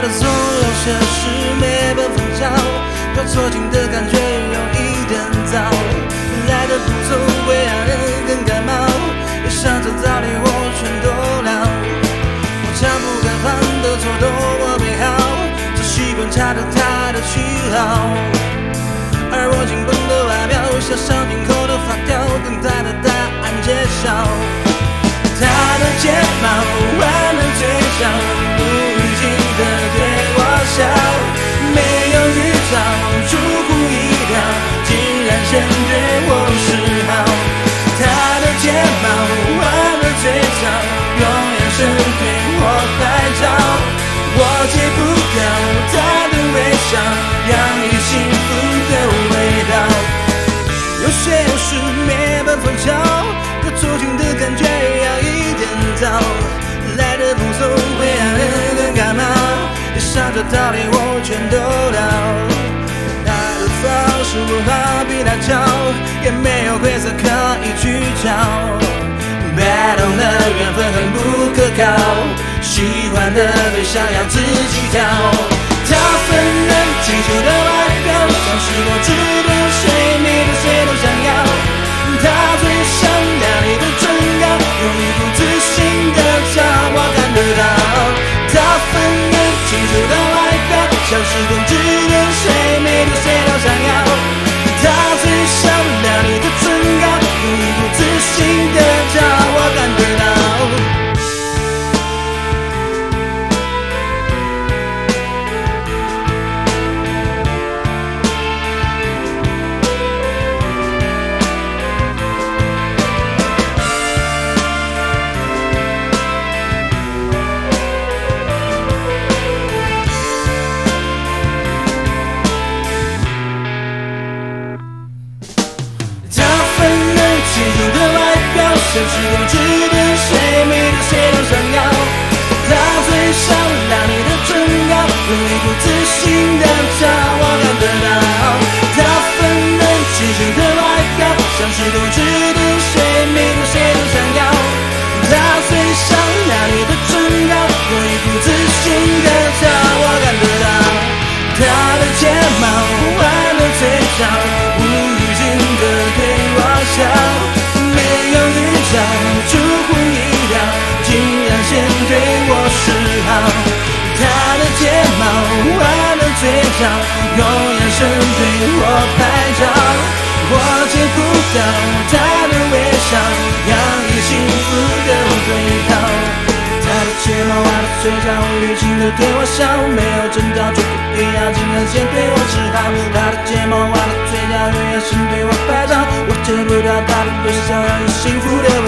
他的错有些事没办法找，搞错情的感觉有一点糟，来的不走会让人更感冒，也想着道理我全都了，我将不该犯的错都我备好，只习惯查着他的喜好，而我紧绷的外表像上紧后的发条，等待的答案揭晓。他的睫毛没办法找，可错情的感觉要一点早，来的不走会让人更感冒，想着道理我全都了。他的方式我好比他教，也没有规则可以去教。Battle 的缘分很不可靠，喜欢的对象要自己挑。他粉嫩清秀的外表，像是我值得谁迷的谁都想像是公值得谁迷的谁都想要。他最像靓丽的唇膏，用一股自信的骄傲看得到。他粉嫩清秀的外表，像是公值得谁迷的谁都想要。他最像靓丽的唇膏，用一股自信的骄傲看得到。他的睫毛弯了嘴角，笑用眼神对我拍照我戒不掉她的微笑洋溢幸福的味道。她的睫毛弯的嘴角无预警的对我笑没有预兆出一样料竟然先对我示好。她的睫毛弯的嘴角用眼神对我拍照我戒不掉她的微笑洋溢幸福的